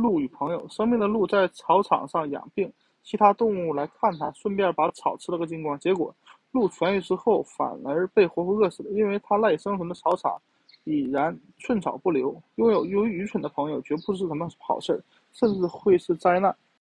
鹿与朋友，生病的鹿在草场上养病，其他动物来看它，顺便把草吃了个精光，结果鹿痊愈之后反而被活活饿死了，因为它赖以生存的草场已然寸草不留，拥有由于愚蠢的朋友绝不是什么好事，甚至会是灾难。